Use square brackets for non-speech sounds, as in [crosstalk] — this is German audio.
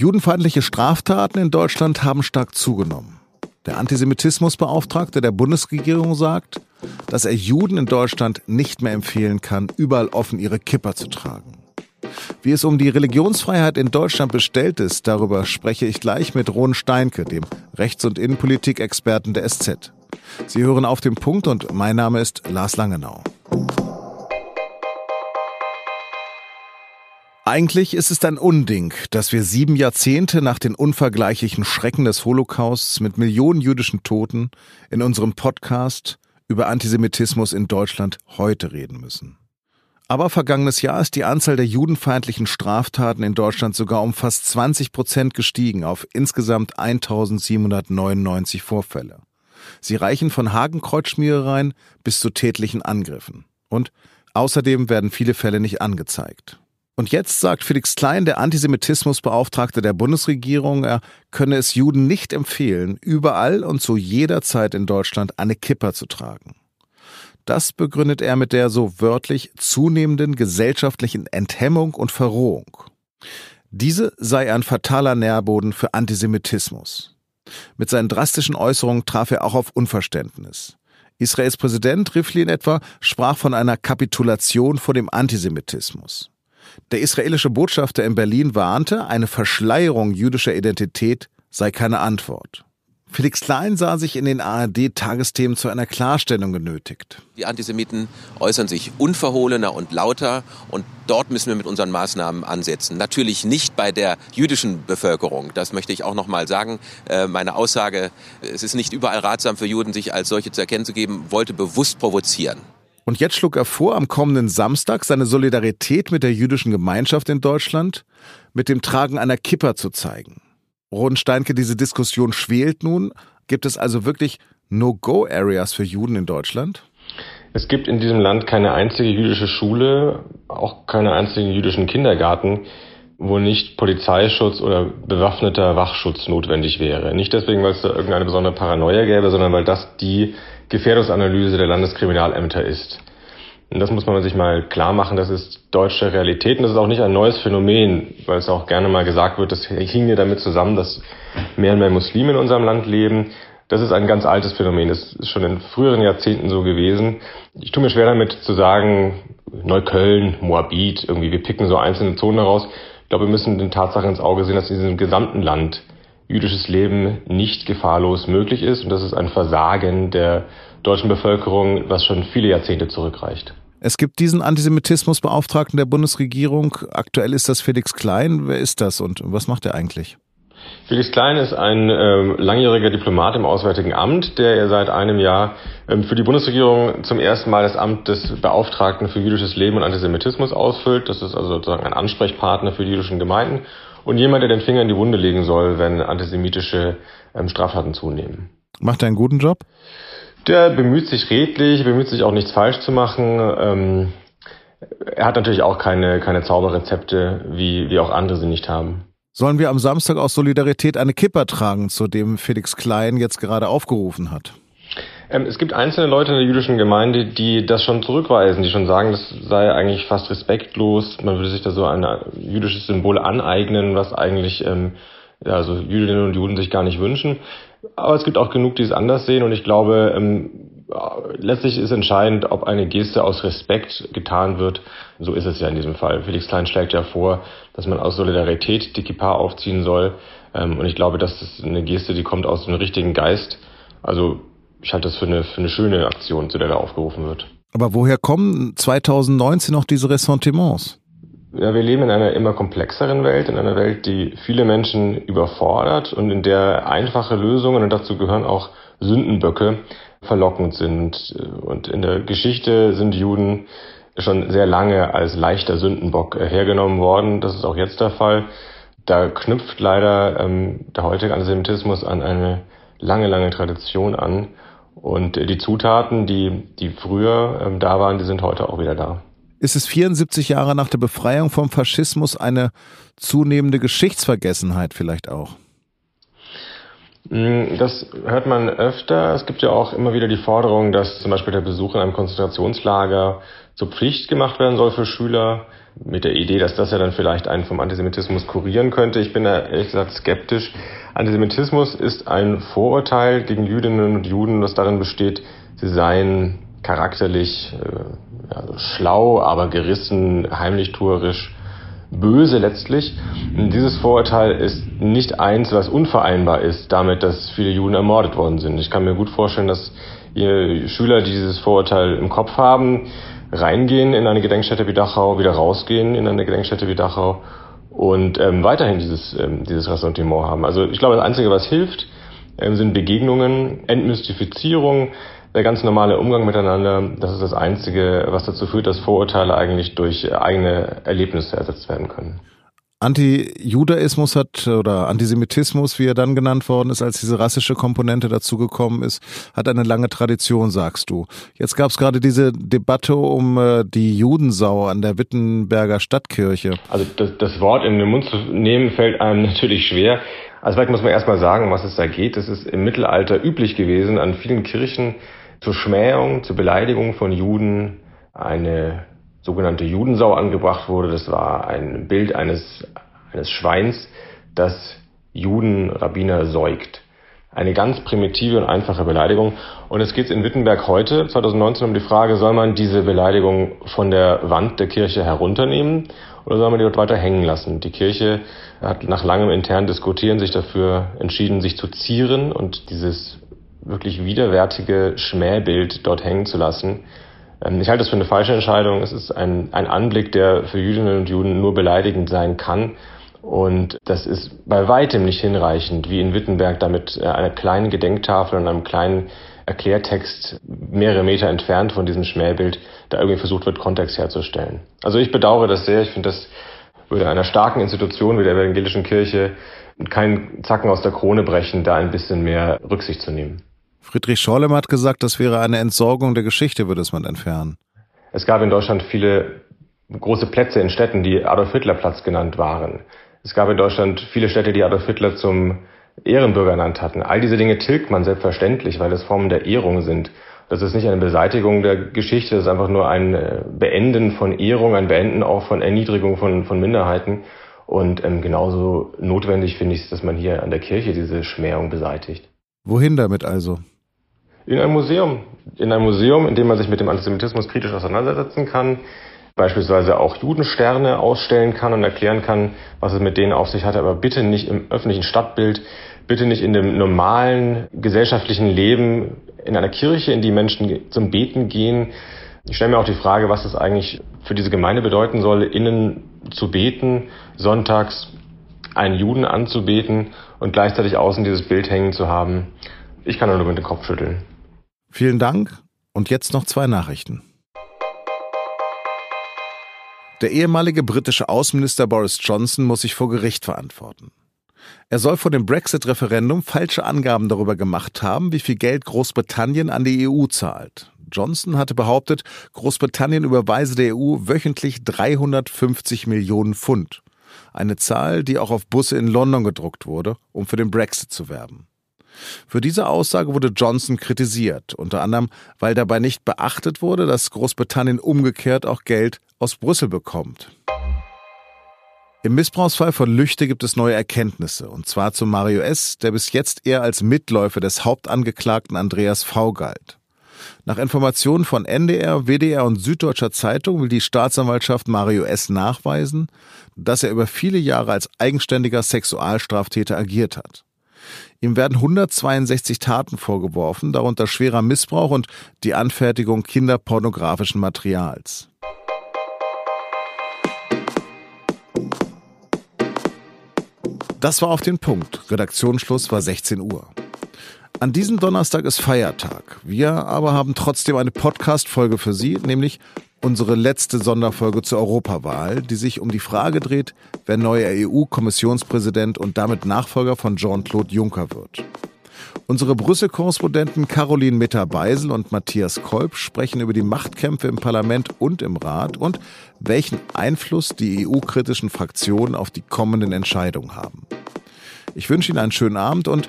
Judenfeindliche Straftaten in Deutschland haben stark zugenommen. Der Antisemitismusbeauftragte der Bundesregierung sagt, dass er Juden in Deutschland nicht mehr empfehlen kann, überall offen ihre Kipper zu tragen. Wie es um die Religionsfreiheit in Deutschland bestellt ist, darüber spreche ich gleich mit Ron Steinke, dem Rechts- und Innenpolitikexperten der SZ. Sie hören auf den Punkt und mein Name ist Lars Langenau. Eigentlich ist es ein Unding, dass wir sieben Jahrzehnte nach den unvergleichlichen Schrecken des Holocausts mit Millionen jüdischen Toten in unserem Podcast über Antisemitismus in Deutschland heute reden müssen. Aber vergangenes Jahr ist die Anzahl der judenfeindlichen Straftaten in Deutschland sogar um fast 20 Prozent gestiegen auf insgesamt 1799 Vorfälle. Sie reichen von Hakenkreuzschmierereien bis zu tätlichen Angriffen. Und außerdem werden viele Fälle nicht angezeigt. Und jetzt sagt Felix Klein, der Antisemitismusbeauftragte der Bundesregierung, er könne es Juden nicht empfehlen, überall und zu jeder Zeit in Deutschland eine Kippa zu tragen. Das begründet er mit der so wörtlich zunehmenden gesellschaftlichen Enthemmung und Verrohung. Diese sei ein fataler Nährboden für Antisemitismus. Mit seinen drastischen Äußerungen traf er auch auf Unverständnis. Israels Präsident Rivlin etwa sprach von einer Kapitulation vor dem Antisemitismus. Der israelische Botschafter in Berlin warnte, eine Verschleierung jüdischer Identität sei keine Antwort. Felix Klein sah sich in den ARD-Tagesthemen zu einer Klarstellung genötigt. Die Antisemiten äußern sich unverhohlener und lauter und dort müssen wir mit unseren Maßnahmen ansetzen. Natürlich nicht bei der jüdischen Bevölkerung. Das möchte ich auch noch mal sagen. Äh, meine Aussage, es ist nicht überall ratsam für Juden, sich als solche zu erkennen zu geben, wollte bewusst provozieren. Und jetzt schlug er vor, am kommenden Samstag seine Solidarität mit der jüdischen Gemeinschaft in Deutschland mit dem Tragen einer Kippa zu zeigen. Ron Steinke, diese Diskussion schwelt nun. Gibt es also wirklich No-Go-Areas für Juden in Deutschland? Es gibt in diesem Land keine einzige jüdische Schule, auch keine einzigen jüdischen Kindergarten, wo nicht Polizeischutz oder bewaffneter Wachschutz notwendig wäre. Nicht deswegen, weil es da irgendeine besondere Paranoia gäbe, sondern weil das die Gefährdungsanalyse der Landeskriminalämter ist. Und das muss man sich mal klar machen, das ist deutsche Realität und das ist auch nicht ein neues Phänomen, weil es auch gerne mal gesagt wird, das hing ja damit zusammen, dass mehr und mehr Muslime in unserem Land leben. Das ist ein ganz altes Phänomen, das ist schon in früheren Jahrzehnten so gewesen. Ich tue mir schwer damit zu sagen, Neukölln, Moabit, irgendwie, wir picken so einzelne Zonen heraus. Ich glaube, wir müssen den Tatsachen ins Auge sehen, dass in diesem gesamten Land jüdisches Leben nicht gefahrlos möglich ist. Und das ist ein Versagen der deutschen Bevölkerung, was schon viele Jahrzehnte zurückreicht. Es gibt diesen Antisemitismusbeauftragten der Bundesregierung. Aktuell ist das Felix Klein. Wer ist das und was macht er eigentlich? Felix Klein ist ein ähm, langjähriger Diplomat im Auswärtigen Amt, der seit einem Jahr ähm, für die Bundesregierung zum ersten Mal das Amt des Beauftragten für jüdisches Leben und Antisemitismus ausfüllt. Das ist also sozusagen ein Ansprechpartner für die jüdischen Gemeinden und jemand, der den Finger in die Wunde legen soll, wenn antisemitische ähm, Straftaten zunehmen. Macht er einen guten Job? Der bemüht sich redlich, bemüht sich auch nichts falsch zu machen. Ähm, er hat natürlich auch keine, keine Zauberrezepte, wie, wie auch andere sie nicht haben. Sollen wir am Samstag aus Solidarität eine Kipper tragen, zu dem Felix Klein jetzt gerade aufgerufen hat? Ähm, es gibt einzelne Leute in der jüdischen Gemeinde, die das schon zurückweisen, die schon sagen, das sei eigentlich fast respektlos. Man würde sich da so ein jüdisches Symbol aneignen, was eigentlich ähm, also Jüdinnen und Juden sich gar nicht wünschen. Aber es gibt auch genug, die es anders sehen. Und ich glaube, ähm, letztlich ist entscheidend, ob eine Geste aus Respekt getan wird. So ist es ja in diesem Fall. Felix Klein schlägt ja vor, dass man aus Solidarität die Kippa aufziehen soll. Ähm, und ich glaube, das ist eine Geste, die kommt aus dem richtigen Geist. Also ich halte das für eine, für eine schöne Aktion, zu der da aufgerufen wird. Aber woher kommen 2019 noch diese Ressentiments? Ja, wir leben in einer immer komplexeren Welt, in einer Welt, die viele Menschen überfordert und in der einfache Lösungen, und dazu gehören auch Sündenböcke, verlockend sind. Und in der Geschichte sind Juden schon sehr lange als leichter Sündenbock hergenommen worden. Das ist auch jetzt der Fall. Da knüpft leider ähm, der heutige Antisemitismus an eine lange, lange Tradition an. Und die Zutaten, die, die früher ähm, da waren, die sind heute auch wieder da. Ist es 74 Jahre nach der Befreiung vom Faschismus eine zunehmende Geschichtsvergessenheit vielleicht auch? Mm, das hört man öfter. Es gibt ja auch immer wieder die Forderung, dass zum Beispiel der Besuch in einem Konzentrationslager zur Pflicht gemacht werden soll für Schüler, mit der Idee, dass das ja dann vielleicht einen vom Antisemitismus kurieren könnte. Ich bin da ehrlich gesagt skeptisch. Antisemitismus ist ein Vorurteil gegen Jüdinnen und Juden, das darin besteht, sie seien charakterlich äh, ja, schlau, aber gerissen, heimlich tuerisch, böse letztlich. Und dieses Vorurteil ist nicht eins, was unvereinbar ist damit, dass viele Juden ermordet worden sind. Ich kann mir gut vorstellen, dass Schüler, die dieses Vorurteil im Kopf haben, reingehen in eine Gedenkstätte wie Dachau, wieder rausgehen in eine Gedenkstätte wie Dachau und ähm, weiterhin dieses, ähm, dieses Ressentiment haben. Also ich glaube, das Einzige, was hilft, ähm, sind Begegnungen, Entmystifizierung, der ganz normale Umgang miteinander. Das ist das Einzige, was dazu führt, dass Vorurteile eigentlich durch eigene Erlebnisse ersetzt werden können. Anti-Judaismus hat oder Antisemitismus, wie er dann genannt worden ist, als diese rassische Komponente dazugekommen ist, hat eine lange Tradition, sagst du. Jetzt gab es gerade diese Debatte um äh, die Judensau an der Wittenberger Stadtkirche. Also das, das Wort in den Mund zu nehmen, fällt einem [laughs] natürlich schwer. Also vielleicht muss man erstmal sagen, was es da geht. Es ist im Mittelalter üblich gewesen, an vielen Kirchen zur Schmähung, zur Beleidigung von Juden eine sogenannte Judensau angebracht wurde. Das war ein Bild eines, eines Schweins, das Judenrabbiner säugt. Eine ganz primitive und einfache Beleidigung. Und es geht in Wittenberg heute, 2019, um die Frage, soll man diese Beleidigung von der Wand der Kirche herunternehmen oder soll man die dort weiter hängen lassen? Die Kirche hat nach langem internen Diskutieren sich dafür entschieden, sich zu zieren und dieses wirklich widerwärtige Schmähbild dort hängen zu lassen. Ähm, ich halte das für eine falsche Entscheidung. Es ist ein, ein Anblick, der für Jüdinnen und Juden nur beleidigend sein kann. Und das ist bei weitem nicht hinreichend, wie in Wittenberg da mit äh, einer kleinen Gedenktafel und einem kleinen Erklärtext mehrere Meter entfernt von diesem Schmähbild da irgendwie versucht wird, Kontext herzustellen. Also ich bedauere das sehr. Ich finde, das würde einer starken Institution wie der evangelischen Kirche keinen Zacken aus der Krone brechen, da ein bisschen mehr Rücksicht zu nehmen. Friedrich Schorlem hat gesagt, das wäre eine Entsorgung der Geschichte, würde es man entfernen. Es gab in Deutschland viele große Plätze in Städten, die Adolf Hitler Platz genannt waren. Es gab in Deutschland viele Städte, die Adolf Hitler zum Ehrenbürger ernannt hatten. All diese Dinge tilgt man selbstverständlich, weil es Formen der Ehrung sind. Das ist nicht eine Beseitigung der Geschichte, das ist einfach nur ein äh, Beenden von Ehrung, ein Beenden auch von Erniedrigung von, von Minderheiten. Und ähm, genauso notwendig finde ich es, dass man hier an der Kirche diese Schmähung beseitigt. Wohin damit also? In ein Museum. In ein Museum, in dem man sich mit dem Antisemitismus kritisch auseinandersetzen kann, beispielsweise auch Judensterne ausstellen kann und erklären kann, was es mit denen auf sich hat, aber bitte nicht im öffentlichen Stadtbild, bitte nicht in dem normalen gesellschaftlichen Leben in einer Kirche, in die Menschen zum Beten gehen. Ich stelle mir auch die Frage, was es eigentlich für diese Gemeinde bedeuten soll, innen zu beten, sonntags einen Juden anzubeten und gleichzeitig außen dieses Bild hängen zu haben. Ich kann nur mit dem Kopf schütteln. Vielen Dank und jetzt noch zwei Nachrichten. Der ehemalige britische Außenminister Boris Johnson muss sich vor Gericht verantworten. Er soll vor dem Brexit-Referendum falsche Angaben darüber gemacht haben, wie viel Geld Großbritannien an die EU zahlt. Johnson hatte behauptet, Großbritannien überweise der EU wöchentlich 350 Millionen Pfund. Eine Zahl, die auch auf Busse in London gedruckt wurde, um für den Brexit zu werben. Für diese Aussage wurde Johnson kritisiert, unter anderem, weil dabei nicht beachtet wurde, dass Großbritannien umgekehrt auch Geld aus Brüssel bekommt. Im Missbrauchsfall von Lüchte gibt es neue Erkenntnisse, und zwar zu Mario S., der bis jetzt eher als Mitläufer des Hauptangeklagten Andreas V. galt. Nach Informationen von NDR, WDR und Süddeutscher Zeitung will die Staatsanwaltschaft Mario S. nachweisen, dass er über viele Jahre als eigenständiger Sexualstraftäter agiert hat. Ihm werden 162 Taten vorgeworfen, darunter schwerer Missbrauch und die Anfertigung kinderpornografischen Materials. Das war auf den Punkt. Redaktionsschluss war 16 Uhr. An diesem Donnerstag ist Feiertag. Wir aber haben trotzdem eine Podcast-Folge für Sie, nämlich unsere letzte Sonderfolge zur Europawahl, die sich um die Frage dreht, wer neuer EU-Kommissionspräsident und damit Nachfolger von Jean-Claude Juncker wird. Unsere Brüssel-Korrespondenten Caroline Mitter-Beisel und Matthias Kolb sprechen über die Machtkämpfe im Parlament und im Rat und welchen Einfluss die EU-kritischen Fraktionen auf die kommenden Entscheidungen haben. Ich wünsche Ihnen einen schönen Abend und